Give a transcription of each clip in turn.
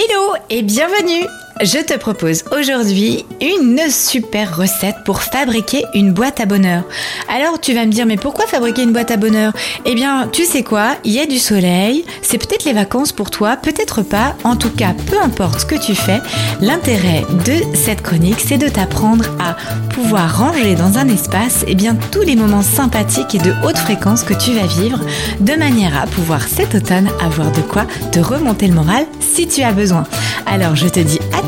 Hello et bienvenue je te propose aujourd'hui une super recette pour fabriquer une boîte à bonheur. Alors tu vas me dire mais pourquoi fabriquer une boîte à bonheur? Eh bien tu sais quoi, il y a du soleil, c'est peut-être les vacances pour toi, peut-être pas, en tout cas peu importe ce que tu fais, l'intérêt de cette chronique c'est de t'apprendre à pouvoir ranger dans un espace eh bien, tous les moments sympathiques et de haute fréquence que tu vas vivre de manière à pouvoir cet automne avoir de quoi te remonter le moral si tu as besoin. Alors je te dis à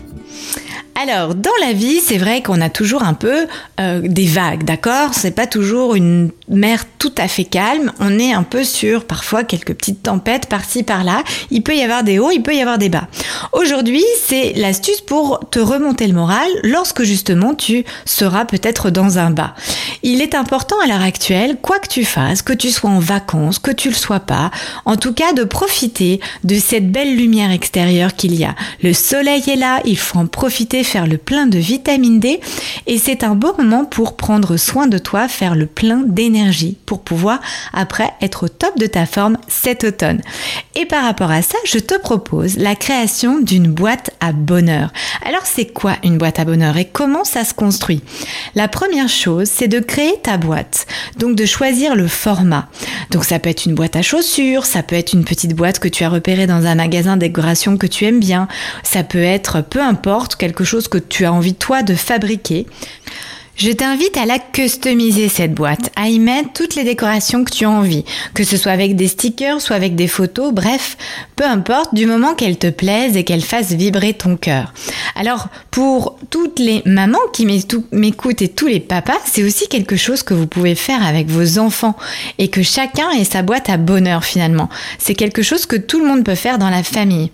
Alors, dans la vie, c'est vrai qu'on a toujours un peu euh, des vagues, d'accord? C'est pas toujours une mer tout à fait calme. On est un peu sur parfois quelques petites tempêtes par-ci par-là. Il peut y avoir des hauts, il peut y avoir des bas. Aujourd'hui, c'est l'astuce pour te remonter le moral lorsque justement tu seras peut-être dans un bas. Il est important à l'heure actuelle, quoi que tu fasses, que tu sois en vacances, que tu le sois pas, en tout cas de profiter de cette belle lumière extérieure qu'il y a. Le soleil est là, il faut en profiter faire le plein de vitamine D et c'est un beau moment pour prendre soin de toi, faire le plein d'énergie pour pouvoir après être au top de ta forme cet automne. Et par rapport à ça, je te propose la création d'une boîte à bonheur. Alors c'est quoi une boîte à bonheur et comment ça se construit? La première chose, c'est de créer ta boîte. Donc de choisir le format. Donc ça peut être une boîte à chaussures, ça peut être une petite boîte que tu as repérée dans un magasin de décoration que tu aimes bien, ça peut être peu importe quelque chose que tu as envie toi de fabriquer. Je t'invite à la customiser cette boîte, à y mettre toutes les décorations que tu as envie, que ce soit avec des stickers, soit avec des photos, bref, peu importe, du moment qu'elle te plaise et qu'elle fasse vibrer ton cœur. Alors, pour toutes les mamans qui m'écoutent et tous les papas, c'est aussi quelque chose que vous pouvez faire avec vos enfants et que chacun ait sa boîte à bonheur finalement. C'est quelque chose que tout le monde peut faire dans la famille.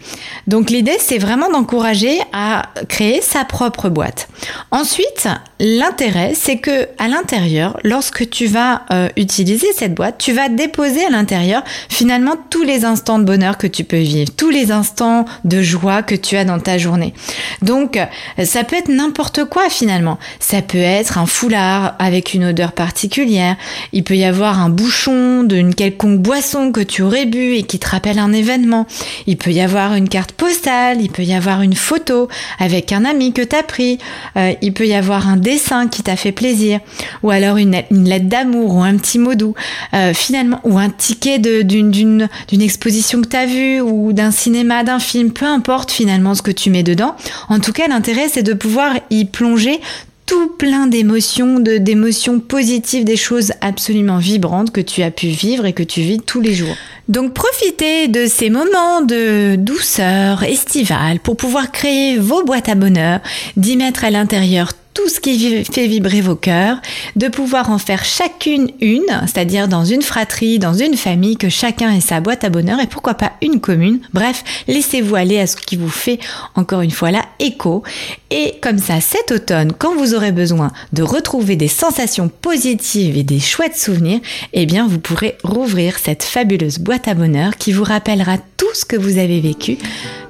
Donc l'idée, c'est vraiment d'encourager à créer sa propre boîte. Ensuite, l'intérêt, c'est que à l'intérieur, lorsque tu vas euh, utiliser cette boîte, tu vas déposer à l'intérieur finalement tous les instants de bonheur que tu peux vivre, tous les instants de joie que tu as dans ta journée. Donc, ça peut être n'importe quoi finalement. Ça peut être un foulard avec une odeur particulière. Il peut y avoir un bouchon d'une quelconque boisson que tu aurais bu et qui te rappelle un événement. Il peut y avoir une carte postale. Il peut y avoir une photo avec un ami que tu as pris. Euh, il peut y avoir un dessin qui t'a fait plaisir. Ou alors une, lettre d'amour ou un petit mot doux. Euh, finalement, ou un ticket d'une exposition que tu as vue ou d'un cinéma, d'un film. Peu importe finalement ce que tu mets dedans. En tout cas, l'intérêt c'est de pouvoir y plonger tout plein d'émotions, d'émotions positives, des choses absolument vibrantes que tu as pu vivre et que tu vis tous les jours. Donc profitez de ces moments de douceur estivale pour pouvoir créer vos boîtes à bonheur, d'y mettre à l'intérieur tout ce qui fait vibrer vos cœurs, de pouvoir en faire chacune une, c'est-à-dire dans une fratrie, dans une famille, que chacun ait sa boîte à bonheur et pourquoi pas une commune. Bref, laissez-vous aller à ce qui vous fait encore une fois là écho. Et comme ça, cet automne, quand vous aurez besoin de retrouver des sensations positives et des chouettes souvenirs, eh bien vous pourrez rouvrir cette fabuleuse boîte à bonheur qui vous rappellera tout que vous avez vécu.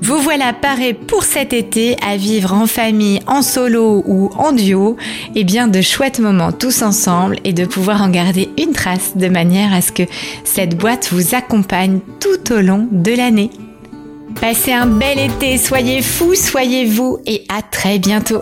Vous voilà paré pour cet été à vivre en famille, en solo ou en duo, et bien de chouettes moments tous ensemble et de pouvoir en garder une trace de manière à ce que cette boîte vous accompagne tout au long de l'année. Passez un bel été, soyez fous, soyez vous et à très bientôt.